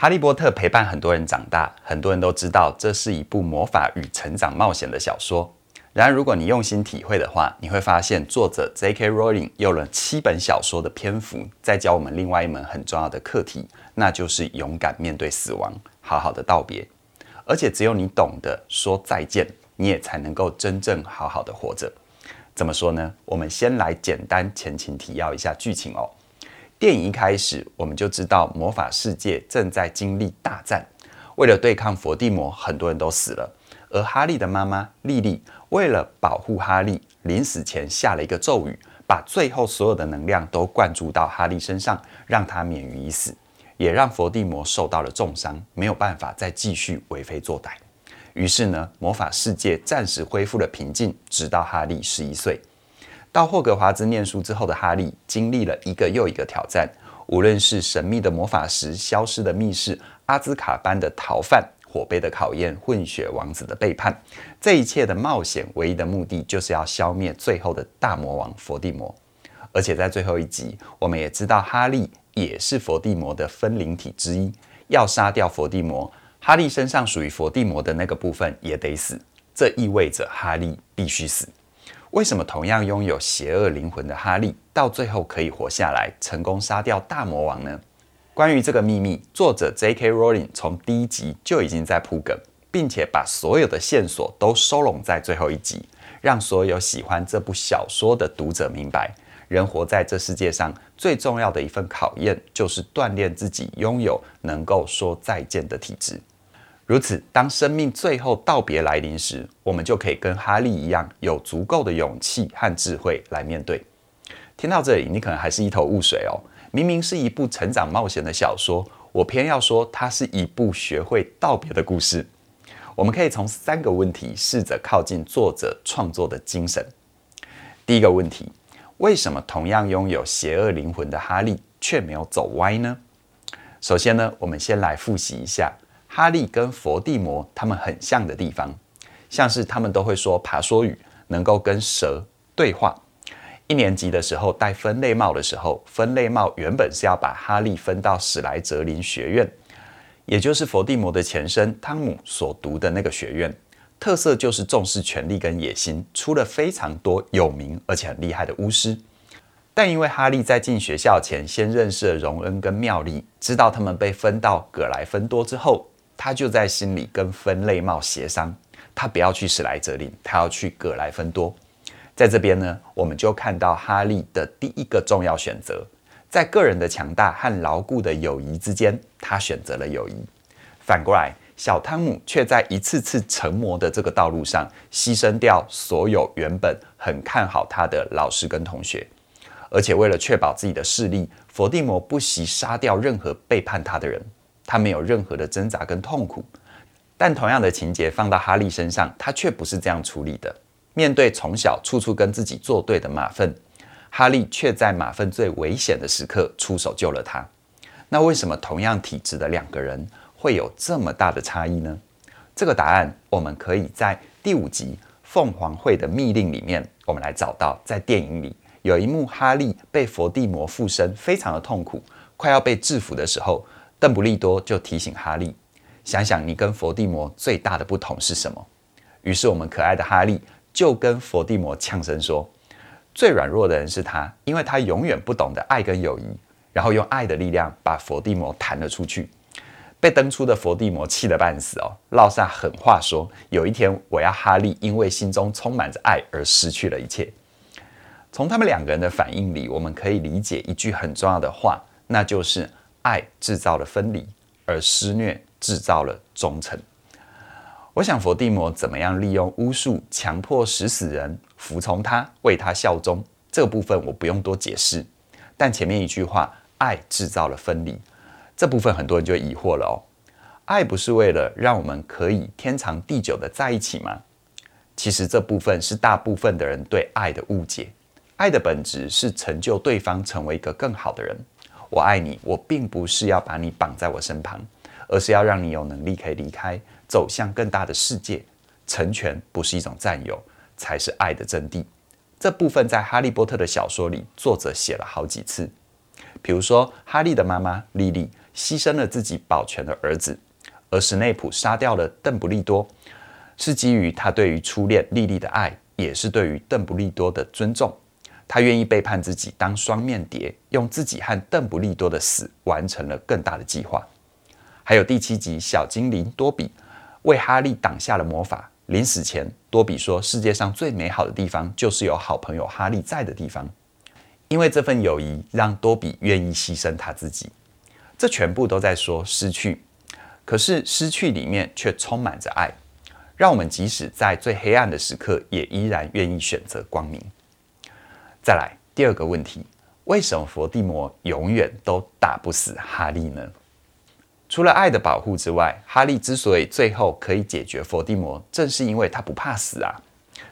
哈利波特陪伴很多人长大，很多人都知道这是一部魔法与成长冒险的小说。然而，如果你用心体会的话，你会发现作者 J.K. Rowling 用了七本小说的篇幅，在教我们另外一门很重要的课题，那就是勇敢面对死亡，好好的道别。而且，只有你懂得说再见，你也才能够真正好好的活着。怎么说呢？我们先来简单前情提要一下剧情哦。电影一开始，我们就知道魔法世界正在经历大战，为了对抗伏地魔，很多人都死了。而哈利的妈妈莉莉为了保护哈利，临死前下了一个咒语，把最后所有的能量都灌注到哈利身上，让他免于一死，也让伏地魔受到了重伤，没有办法再继续为非作歹。于是呢，魔法世界暂时恢复了平静，直到哈利十一岁。到霍格华兹念书之后的哈利，经历了一个又一个挑战，无论是神秘的魔法石、消失的密室、阿兹卡班的逃犯、火杯的考验、混血王子的背叛，这一切的冒险，唯一的目的就是要消灭最后的大魔王佛地魔。而且在最后一集，我们也知道哈利也是佛地魔的分灵体之一，要杀掉佛地魔，哈利身上属于佛地魔的那个部分也得死，这意味着哈利必须死。为什么同样拥有邪恶灵魂的哈利，到最后可以活下来，成功杀掉大魔王呢？关于这个秘密，作者 J.K. Rowling 从第一集就已经在铺梗，并且把所有的线索都收拢在最后一集，让所有喜欢这部小说的读者明白，人活在这世界上最重要的一份考验，就是锻炼自己拥有能够说再见的体质。如此，当生命最后道别来临时，我们就可以跟哈利一样，有足够的勇气和智慧来面对。听到这里，你可能还是一头雾水哦。明明是一部成长冒险的小说，我偏要说它是一部学会道别的故事。我们可以从三个问题试着靠近作者创作的精神。第一个问题：为什么同样拥有邪恶灵魂的哈利却没有走歪呢？首先呢，我们先来复习一下。哈利跟佛地魔他们很像的地方，像是他们都会说爬梭语，能够跟蛇对话。一年级的时候戴分类帽的时候，分类帽原本是要把哈利分到史莱哲林学院，也就是佛地魔的前身汤姆所读的那个学院。特色就是重视权力跟野心，出了非常多有名而且很厉害的巫师。但因为哈利在进学校前先认识了荣恩跟妙丽，知道他们被分到葛莱芬多之后。他就在心里跟分类帽协商，他不要去史莱哲林，他要去葛莱芬多。在这边呢，我们就看到哈利的第一个重要选择，在个人的强大和牢固的友谊之间，他选择了友谊。反过来，小汤姆却在一次次成魔的这个道路上，牺牲掉所有原本很看好他的老师跟同学，而且为了确保自己的势力，佛地魔不惜杀掉任何背叛他的人。他没有任何的挣扎跟痛苦，但同样的情节放到哈利身上，他却不是这样处理的。面对从小处处跟自己作对的马粪，哈利却在马粪最危险的时刻出手救了他。那为什么同样体质的两个人会有这么大的差异呢？这个答案我们可以在第五集《凤凰会的密令》里面，我们来找到。在电影里有一幕，哈利被佛地魔附身，非常的痛苦，快要被制服的时候。邓布利多就提醒哈利：“想想你跟佛地魔最大的不同是什么？”于是我们可爱的哈利就跟佛地魔呛声说：“最软弱的人是他，因为他永远不懂得爱跟友谊。”然后用爱的力量把佛地魔弹了出去。被蹬出的佛地魔气得半死哦，落下狠话说：“有一天我要哈利因为心中充满着爱而失去了一切。”从他们两个人的反应里，我们可以理解一句很重要的话，那就是。爱制造了分离，而施虐制造了忠诚。我想佛地魔怎么样利用巫术强迫使死人服从他、为他效忠，这个部分我不用多解释。但前面一句话“爱制造了分离”，这部分很多人就疑惑了哦。爱不是为了让我们可以天长地久的在一起吗？其实这部分是大部分的人对爱的误解。爱的本质是成就对方成为一个更好的人。我爱你，我并不是要把你绑在我身旁，而是要让你有能力可以离开，走向更大的世界。成全不是一种占有，才是爱的真谛。这部分在《哈利波特》的小说里，作者写了好几次。比如说，哈利的妈妈莉莉牺牲了自己保全了儿子，而史内普杀掉了邓布利多，是基于他对于初恋莉莉的爱，也是对于邓布利多的尊重。他愿意背叛自己，当双面谍，用自己和邓布利多的死完成了更大的计划。还有第七集，小精灵多比为哈利挡下了魔法。临死前，多比说：“世界上最美好的地方，就是有好朋友哈利在的地方。”因为这份友谊，让多比愿意牺牲他自己。这全部都在说失去，可是失去里面却充满着爱，让我们即使在最黑暗的时刻，也依然愿意选择光明。再来第二个问题：为什么佛地魔永远都打不死哈利呢？除了爱的保护之外，哈利之所以最后可以解决佛地魔，正是因为他不怕死啊，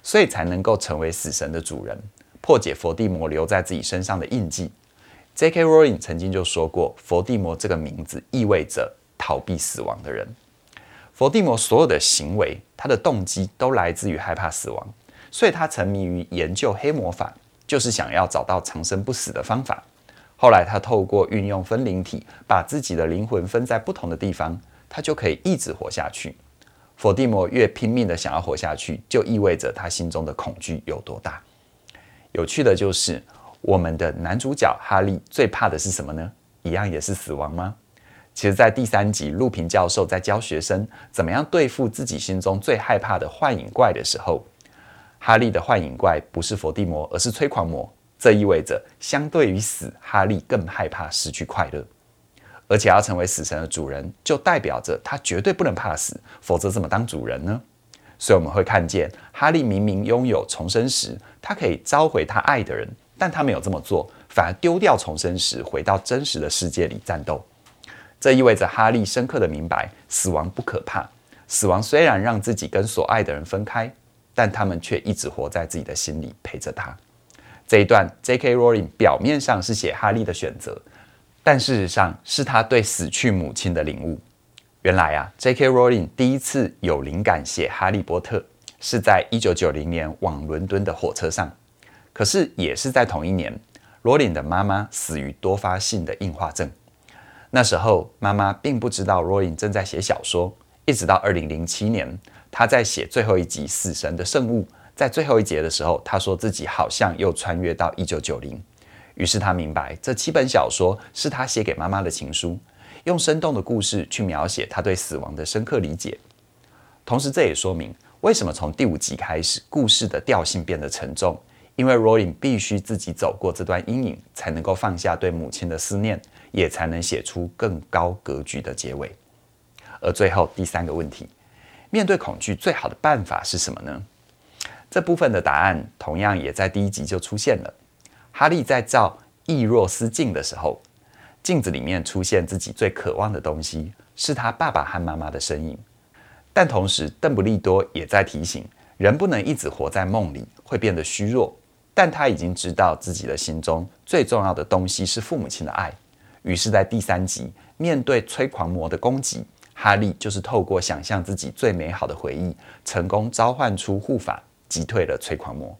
所以才能够成为死神的主人，破解佛地魔留在自己身上的印记。J.K. Rowling 曾经就说过，佛地魔这个名字意味着逃避死亡的人。佛地魔所有的行为，他的动机都来自于害怕死亡，所以他沉迷于研究黑魔法。就是想要找到长生不死的方法。后来他透过运用分灵体，把自己的灵魂分在不同的地方，他就可以一直活下去。佛地魔越拼命的想要活下去，就意味着他心中的恐惧有多大。有趣的就是，我们的男主角哈利最怕的是什么呢？一样也是死亡吗？其实，在第三集，陆平教授在教学生怎么样对付自己心中最害怕的幻影怪的时候。哈利的幻影怪不是佛地魔，而是催狂魔。这意味着，相对于死，哈利更害怕失去快乐。而且要成为死神的主人，就代表着他绝对不能怕死，否则怎么当主人呢？所以我们会看见，哈利明明拥有重生石，他可以召回他爱的人，但他没有这么做，反而丢掉重生石，回到真实的世界里战斗。这意味着哈利深刻的明白，死亡不可怕。死亡虽然让自己跟所爱的人分开。但他们却一直活在自己的心里，陪着他。这一段，J.K. Rowling 表面上是写哈利的选择，但事实上是他对死去母亲的领悟。原来啊，J.K. Rowling 第一次有灵感写《哈利波特》，是在一九九零年往伦敦的火车上。可是也是在同一年，罗琳的妈妈死于多发性的硬化症。那时候，妈妈并不知道罗琳正在写小说，一直到二零零七年。他在写最后一集《死神的圣物》，在最后一节的时候，他说自己好像又穿越到一九九零。于是他明白，这七本小说是他写给妈妈的情书，用生动的故事去描写他对死亡的深刻理解。同时，这也说明为什么从第五集开始，故事的调性变得沉重，因为 Rowling 必须自己走过这段阴影，才能够放下对母亲的思念，也才能写出更高格局的结尾。而最后第三个问题。面对恐惧，最好的办法是什么呢？这部分的答案同样也在第一集就出现了。哈利在照易若斯镜的时候，镜子里面出现自己最渴望的东西，是他爸爸和妈妈的身影。但同时，邓布利多也在提醒人不能一直活在梦里，会变得虚弱。但他已经知道自己的心中最重要的东西是父母亲的爱。于是，在第三集面对催狂魔的攻击。哈利就是透过想象自己最美好的回忆，成功召唤出护法，击退了催狂魔。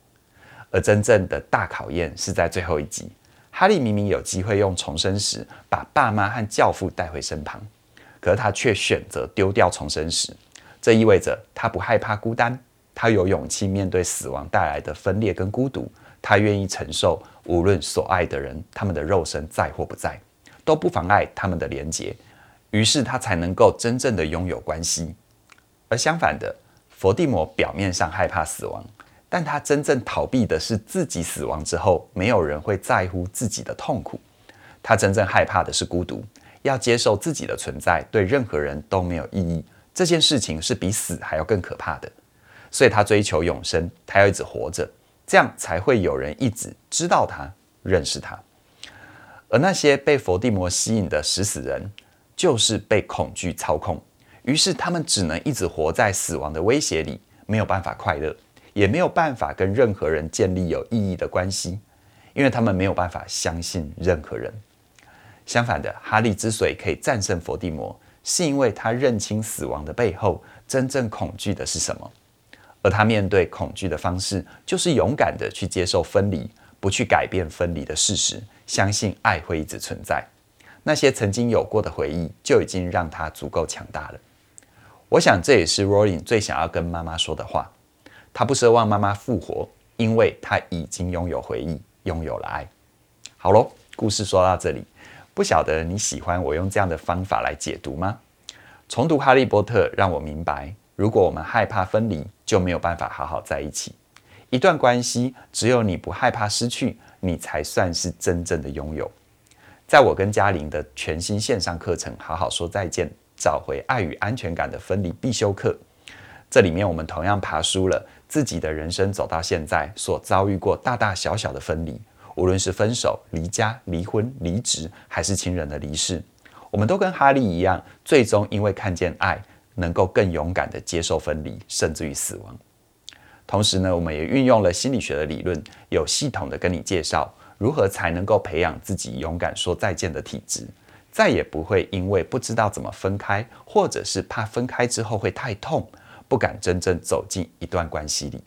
而真正的大考验是在最后一集。哈利明明有机会用重生石把爸妈和教父带回身旁，可是他却选择丢掉重生石。这意味着他不害怕孤单，他有勇气面对死亡带来的分裂跟孤独。他愿意承受，无论所爱的人他们的肉身在或不在，都不妨碍他们的连结。于是他才能够真正的拥有关系，而相反的，佛地魔表面上害怕死亡，但他真正逃避的是自己死亡之后，没有人会在乎自己的痛苦。他真正害怕的是孤独，要接受自己的存在对任何人都没有意义。这件事情是比死还要更可怕的，所以他追求永生，他要一直活着，这样才会有人一直知道他、认识他。而那些被佛地魔吸引的食死人，就是被恐惧操控，于是他们只能一直活在死亡的威胁里，没有办法快乐，也没有办法跟任何人建立有意义的关系，因为他们没有办法相信任何人。相反的，哈利之所以可以战胜佛地魔，是因为他认清死亡的背后真正恐惧的是什么，而他面对恐惧的方式，就是勇敢的去接受分离，不去改变分离的事实，相信爱会一直存在。那些曾经有过的回忆就已经让他足够强大了。我想这也是 Rolling 最想要跟妈妈说的话。他不奢望妈妈复活，因为他已经拥有回忆，拥有了爱。好喽，故事说到这里，不晓得你喜欢我用这样的方法来解读吗？重读《哈利波特》让我明白，如果我们害怕分离，就没有办法好好在一起。一段关系，只有你不害怕失去，你才算是真正的拥有。在我跟嘉玲的全新线上课程《好好说再见》，找回爱与安全感的分离必修课，这里面我们同样爬梳了自己的人生走到现在所遭遇过大大小小的分离，无论是分手、离家、离婚、离职，还是亲人的离世，我们都跟哈利一样，最终因为看见爱，能够更勇敢地接受分离，甚至于死亡。同时呢，我们也运用了心理学的理论，有系统的跟你介绍如何才能够培养自己勇敢说再见的体质，再也不会因为不知道怎么分开，或者是怕分开之后会太痛，不敢真正走进一段关系里。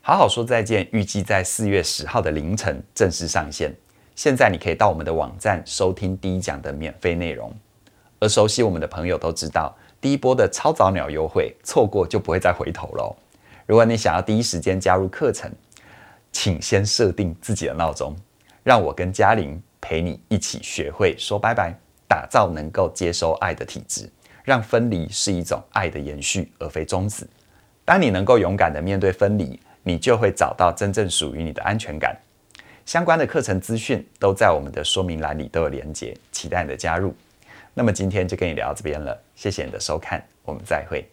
好好说再见，预计在四月十号的凌晨正式上线。现在你可以到我们的网站收听第一讲的免费内容，而熟悉我们的朋友都知道，第一波的超早鸟优惠，错过就不会再回头喽。如果你想要第一时间加入课程，请先设定自己的闹钟，让我跟嘉玲陪你一起学会说拜拜，打造能够接收爱的体质，让分离是一种爱的延续，而非终止。当你能够勇敢地面对分离，你就会找到真正属于你的安全感。相关的课程资讯都在我们的说明栏里都有连结，期待你的加入。那么今天就跟你聊到这边了，谢谢你的收看，我们再会。